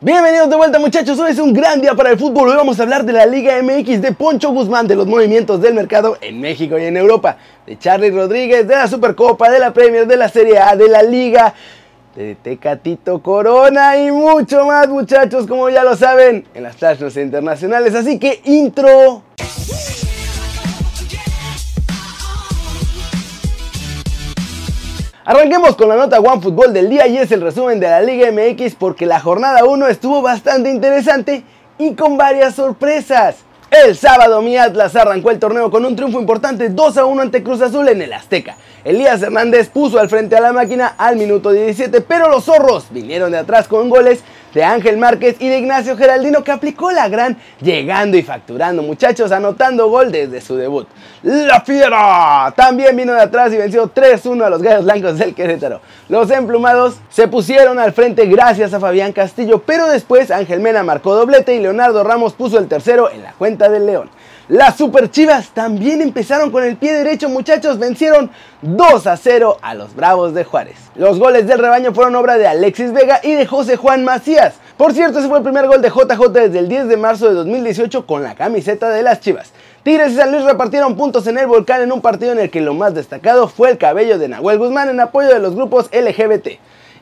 Bienvenidos de vuelta muchachos, hoy es un gran día para el fútbol, hoy vamos a hablar de la Liga MX, de Poncho Guzmán, de los movimientos del mercado en México y en Europa, de Charlie Rodríguez, de la Supercopa, de la Premier, de la Serie A, de la Liga, de Tecatito Corona y mucho más muchachos, como ya lo saben, en las Flash internacionales, así que intro... Arranquemos con la nota One Fútbol del día y es el resumen de la Liga MX porque la jornada 1 estuvo bastante interesante y con varias sorpresas. El sábado mi Atlas arrancó el torneo con un triunfo importante 2 a 1 ante Cruz Azul en el Azteca. Elías Hernández puso al frente a la máquina al minuto 17, pero los zorros vinieron de atrás con goles de Ángel Márquez y de Ignacio Geraldino que aplicó la gran llegando y facturando muchachos anotando gol desde su debut. La Fiera también vino de atrás y venció 3-1 a los Gallos Blancos del Querétaro. Los emplumados se pusieron al frente gracias a Fabián Castillo, pero después Ángel Mena marcó doblete y Leonardo Ramos puso el tercero en la cuenta del León. Las Super Chivas también empezaron con el pie derecho, muchachos, vencieron 2 a 0 a los Bravos de Juárez. Los goles del rebaño fueron obra de Alexis Vega y de José Juan Macías. Por cierto, ese fue el primer gol de JJ desde el 10 de marzo de 2018 con la camiseta de las Chivas. Tigres y San Luis repartieron puntos en el volcán en un partido en el que lo más destacado fue el cabello de Nahuel Guzmán en apoyo de los grupos LGBT.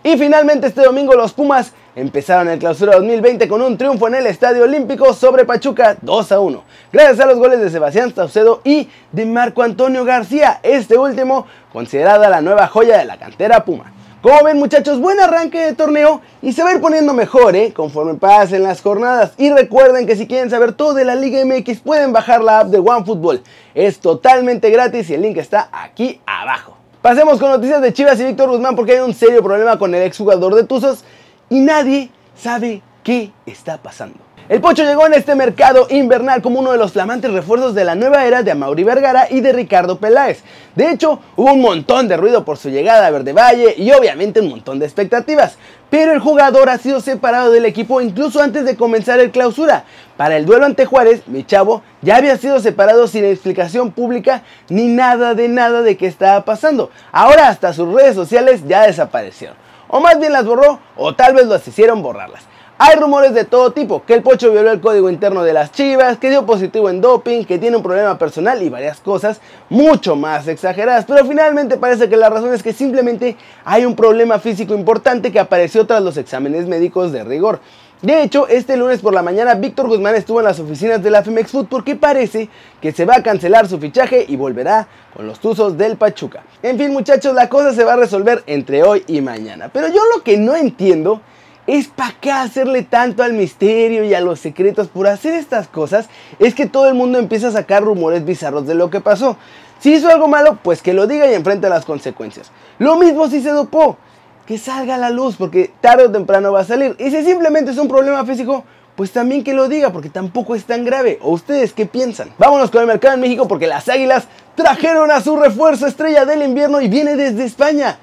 Y finalmente este domingo los Pumas empezaron el clausura 2020 con un triunfo en el Estadio Olímpico sobre Pachuca 2 a 1. Gracias a los goles de Sebastián Saucedo y de Marco Antonio García, este último considerada la nueva joya de la cantera Puma. Como ven muchachos, buen arranque de torneo y se va a ir poniendo mejor ¿eh? conforme pasen las jornadas. Y recuerden que si quieren saber todo de la Liga MX pueden bajar la app de OneFootball. Es totalmente gratis y el link está aquí abajo. Pasemos con noticias de Chivas y Víctor Guzmán porque hay un serio problema con el exjugador de Tuzos y nadie sabe qué está pasando. El Pocho llegó en este mercado invernal como uno de los flamantes refuerzos de la nueva era de Amaury Vergara y de Ricardo Peláez. De hecho, hubo un montón de ruido por su llegada a Verde Valle y obviamente un montón de expectativas. Pero el jugador ha sido separado del equipo incluso antes de comenzar el clausura. Para el duelo ante Juárez, mi chavo ya había sido separado sin explicación pública ni nada de nada de qué estaba pasando. Ahora hasta sus redes sociales ya desaparecieron. O más bien las borró o tal vez las hicieron borrarlas. Hay rumores de todo tipo, que el Pocho violó el código interno de las Chivas, que dio positivo en doping, que tiene un problema personal y varias cosas mucho más exageradas, pero finalmente parece que la razón es que simplemente hay un problema físico importante que apareció tras los exámenes médicos de rigor. De hecho, este lunes por la mañana Víctor Guzmán estuvo en las oficinas de la Femex Food porque parece que se va a cancelar su fichaje y volverá con los Tuzos del Pachuca. En fin muchachos, la cosa se va a resolver entre hoy y mañana. Pero yo lo que no entiendo para qué hacerle tanto al misterio y a los secretos por hacer estas cosas. Es que todo el mundo empieza a sacar rumores bizarros de lo que pasó. Si hizo algo malo, pues que lo diga y enfrente las consecuencias. Lo mismo si se dopó. Que salga a la luz porque tarde o temprano va a salir. Y si simplemente es un problema físico, pues también que lo diga porque tampoco es tan grave. ¿O ustedes qué piensan? Vámonos con el mercado en México porque las Águilas trajeron a su refuerzo estrella del invierno y viene desde España.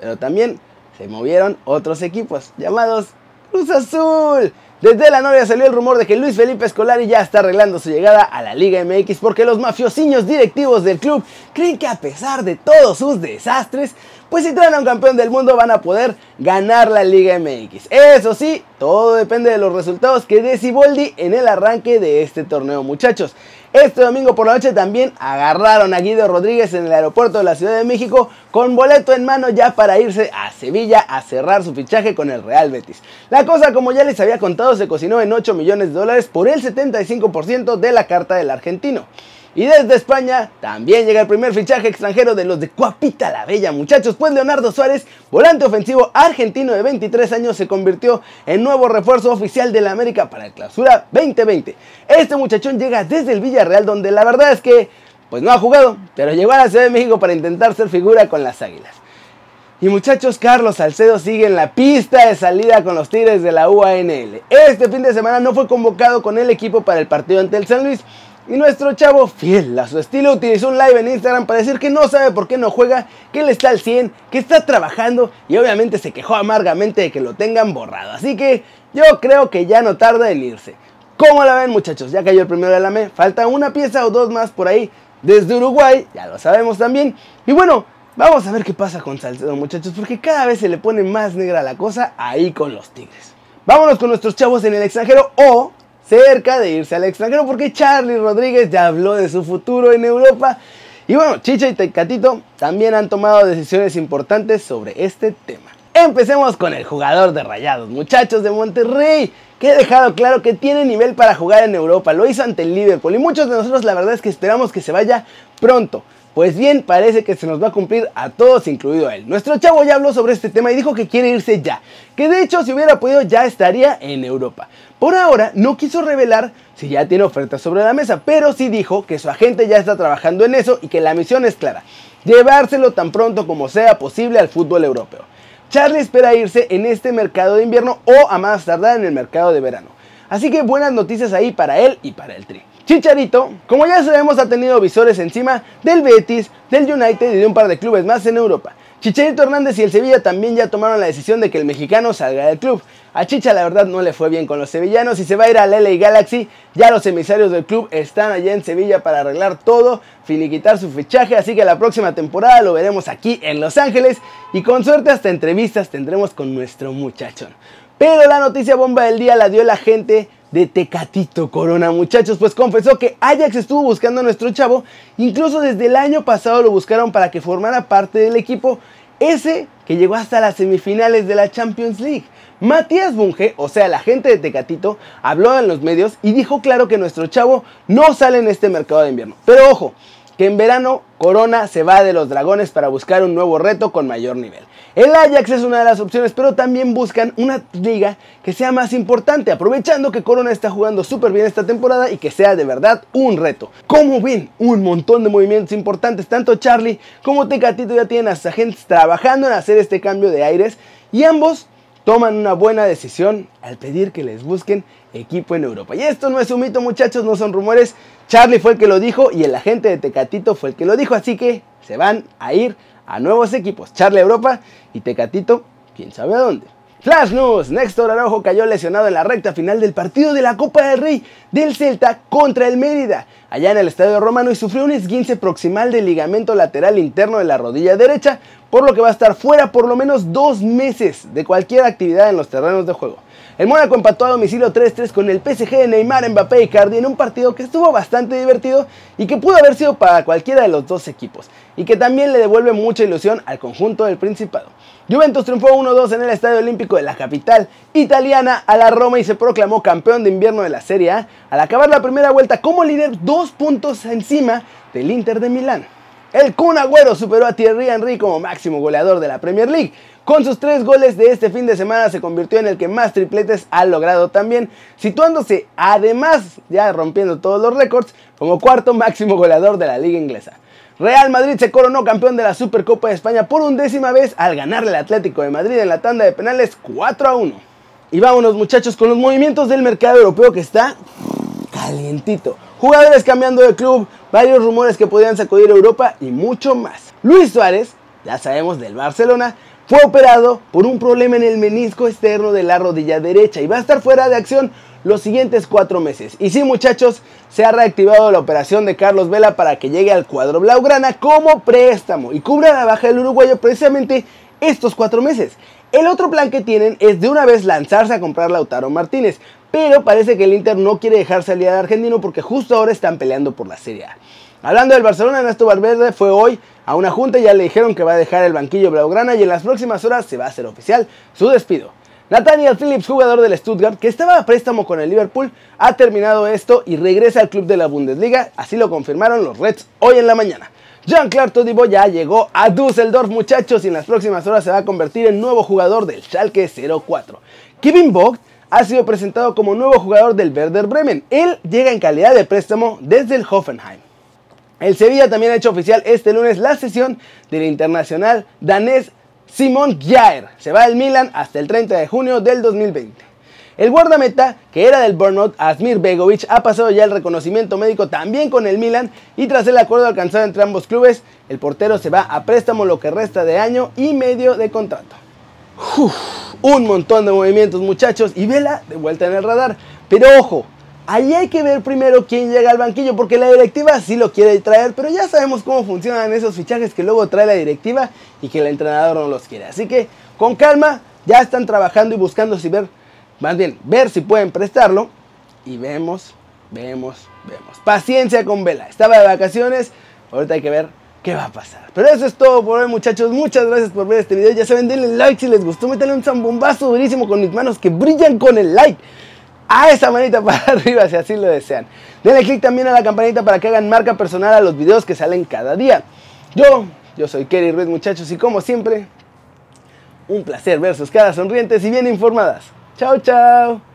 Pero también se movieron otros equipos llamados Cruz Azul. Desde la novia salió el rumor de que Luis Felipe Escolari ya está arreglando su llegada a la Liga MX porque los mafiosiños directivos del club creen que a pesar de todos sus desastres, pues si traen a un campeón del mundo van a poder ganar la Liga MX. Eso sí, todo depende de los resultados que dé Siboldi en el arranque de este torneo, muchachos. Este domingo por la noche también agarraron a Guido Rodríguez en el aeropuerto de la Ciudad de México con boleto en mano ya para irse a Sevilla a cerrar su fichaje con el Real Betis. La cosa, como ya les había contado, se cocinó en 8 millones de dólares por el 75% de la carta del argentino. Y desde España también llega el primer fichaje extranjero de los de Cuapita la Bella, muchachos, pues Leonardo Suárez, volante ofensivo argentino de 23 años, se convirtió en nuevo refuerzo oficial de la América para el Clausura 2020. Este muchachón llega desde el Villarreal, donde la verdad es que pues no ha jugado, pero llegó a la Ciudad de México para intentar ser figura con las Águilas. Y muchachos, Carlos Salcedo sigue en la pista de salida con los Tigres de la UANL. Este fin de semana no fue convocado con el equipo para el partido ante el San Luis, y nuestro chavo, fiel a su estilo, utilizó un live en Instagram para decir que no sabe por qué no juega, que él está al 100, que está trabajando y obviamente se quejó amargamente de que lo tengan borrado. Así que yo creo que ya no tarda en irse. ¿Cómo la ven muchachos? Ya cayó el primero de la ME, falta una pieza o dos más por ahí desde Uruguay, ya lo sabemos también. Y bueno, vamos a ver qué pasa con Salcedo muchachos, porque cada vez se le pone más negra la cosa ahí con los Tigres. Vámonos con nuestros chavos en el extranjero o cerca de irse al extranjero porque Charlie Rodríguez ya habló de su futuro en Europa. Y bueno, Chicha y Tecatito también han tomado decisiones importantes sobre este tema. Empecemos con el jugador de Rayados, muchachos de Monterrey, que ha dejado claro que tiene nivel para jugar en Europa. Lo hizo ante el Liverpool y muchos de nosotros la verdad es que esperamos que se vaya pronto. Pues bien, parece que se nos va a cumplir a todos, incluido a él. Nuestro chavo ya habló sobre este tema y dijo que quiere irse ya. Que de hecho, si hubiera podido, ya estaría en Europa. Por ahora, no quiso revelar si ya tiene ofertas sobre la mesa, pero sí dijo que su agente ya está trabajando en eso y que la misión es clara. Llevárselo tan pronto como sea posible al fútbol europeo. Charlie espera irse en este mercado de invierno o a más tardar en el mercado de verano. Así que buenas noticias ahí para él y para el Tri. Chicharito, como ya sabemos, ha tenido visores encima del Betis, del United y de un par de clubes más en Europa. Chicharito Hernández y el Sevilla también ya tomaron la decisión de que el mexicano salga del club. A Chicha la verdad no le fue bien con los sevillanos y se va a ir al LA Galaxy. Ya los emisarios del club están allá en Sevilla para arreglar todo, finiquitar su fichaje, así que la próxima temporada lo veremos aquí en Los Ángeles y con suerte hasta entrevistas tendremos con nuestro muchachón. Pero la noticia bomba del día la dio la gente de Tecatito Corona, muchachos, pues confesó que Ajax estuvo buscando a nuestro chavo, incluso desde el año pasado lo buscaron para que formara parte del equipo, ese que llegó hasta las semifinales de la Champions League. Matías Bunge, o sea, la gente de Tecatito, habló en los medios y dijo claro que nuestro chavo no sale en este mercado de invierno. Pero ojo, que en verano Corona se va de los Dragones para buscar un nuevo reto con mayor nivel. El Ajax es una de las opciones, pero también buscan una liga que sea más importante, aprovechando que Corona está jugando súper bien esta temporada y que sea de verdad un reto. Como ven, un montón de movimientos importantes, tanto Charlie como Tecatito ya tienen a sus agentes trabajando en hacer este cambio de aires y ambos toman una buena decisión al pedir que les busquen equipo en Europa. Y esto no es un mito muchachos, no son rumores. Charlie fue el que lo dijo y el agente de Tecatito fue el que lo dijo, así que se van a ir a nuevos equipos. Charlie Europa y Tecatito, quién sabe a dónde. Flash News, Néstor Araujo cayó lesionado en la recta final del partido de la Copa del Rey del Celta contra el Mérida, allá en el Estadio Romano y sufrió un esguince proximal del ligamento lateral interno de la rodilla derecha, por lo que va a estar fuera por lo menos dos meses de cualquier actividad en los terrenos de juego. El Mónaco empató a domicilio 3-3 con el PSG de Neymar, Mbappé y Cardi en un partido que estuvo bastante divertido y que pudo haber sido para cualquiera de los dos equipos y que también le devuelve mucha ilusión al conjunto del Principado. Juventus triunfó 1-2 en el Estadio Olímpico de la capital italiana a la Roma y se proclamó campeón de invierno de la Serie A al acabar la primera vuelta como líder dos puntos encima del Inter de Milán. El Kun Agüero superó a Thierry Henry como máximo goleador de la Premier League con sus tres goles de este fin de semana se convirtió en el que más tripletes ha logrado también, situándose además, ya rompiendo todos los récords, como cuarto máximo goleador de la liga inglesa. Real Madrid se coronó campeón de la Supercopa de España por undécima vez al ganarle al Atlético de Madrid en la tanda de penales 4 a 1. Y vámonos muchachos con los movimientos del mercado europeo que está calientito. Jugadores cambiando de club, varios rumores que podrían sacudir Europa y mucho más. Luis Suárez, ya sabemos del Barcelona, fue operado por un problema en el menisco externo de la rodilla derecha y va a estar fuera de acción los siguientes cuatro meses. Y sí muchachos, se ha reactivado la operación de Carlos Vela para que llegue al cuadro Blaugrana como préstamo y cubra la baja del uruguayo precisamente estos cuatro meses. El otro plan que tienen es de una vez lanzarse a comprar Lautaro Martínez, pero parece que el Inter no quiere dejar salir al argentino porque justo ahora están peleando por la Serie A. Hablando del Barcelona, Ernesto Valverde fue hoy a una junta y ya le dijeron que va a dejar el banquillo blaugrana y en las próximas horas se va a hacer oficial su despido. Nathaniel Phillips, jugador del Stuttgart, que estaba a préstamo con el Liverpool, ha terminado esto y regresa al club de la Bundesliga, así lo confirmaron los Reds hoy en la mañana. Jean-Claude Todibo ya llegó a Düsseldorf, muchachos, y en las próximas horas se va a convertir en nuevo jugador del Schalke 04. Kevin Vogt ha sido presentado como nuevo jugador del Werder Bremen. Él llega en calidad de préstamo desde el Hoffenheim. El Sevilla también ha hecho oficial este lunes la sesión del internacional danés Simon Gjaer. Se va al Milan hasta el 30 de junio del 2020. El guardameta, que era del Burnout, Asmir Begovic, ha pasado ya el reconocimiento médico también con el Milan y tras el acuerdo alcanzado entre ambos clubes, el portero se va a préstamo lo que resta de año y medio de contrato. Un montón de movimientos muchachos y Vela de vuelta en el radar. Pero ojo, Ahí hay que ver primero quién llega al banquillo, porque la directiva sí lo quiere traer, pero ya sabemos cómo funcionan esos fichajes que luego trae la directiva y que el entrenador no los quiere. Así que con calma, ya están trabajando y buscando si ver más bien, ver si pueden prestarlo y vemos, vemos, vemos. Paciencia con Vela. Estaba de vacaciones, ahorita hay que ver qué va a pasar. Pero eso es todo por hoy, muchachos. Muchas gracias por ver este video. Ya saben, denle like si les gustó. Métanle un zambombazo durísimo con mis manos que brillan con el like. A esa manita para arriba si así lo desean. Denle click también a la campanita para que hagan marca personal a los videos que salen cada día. Yo, yo soy Kerry Ruiz, muchachos, y como siempre, un placer ver sus caras sonrientes y bien informadas. Chao, chao.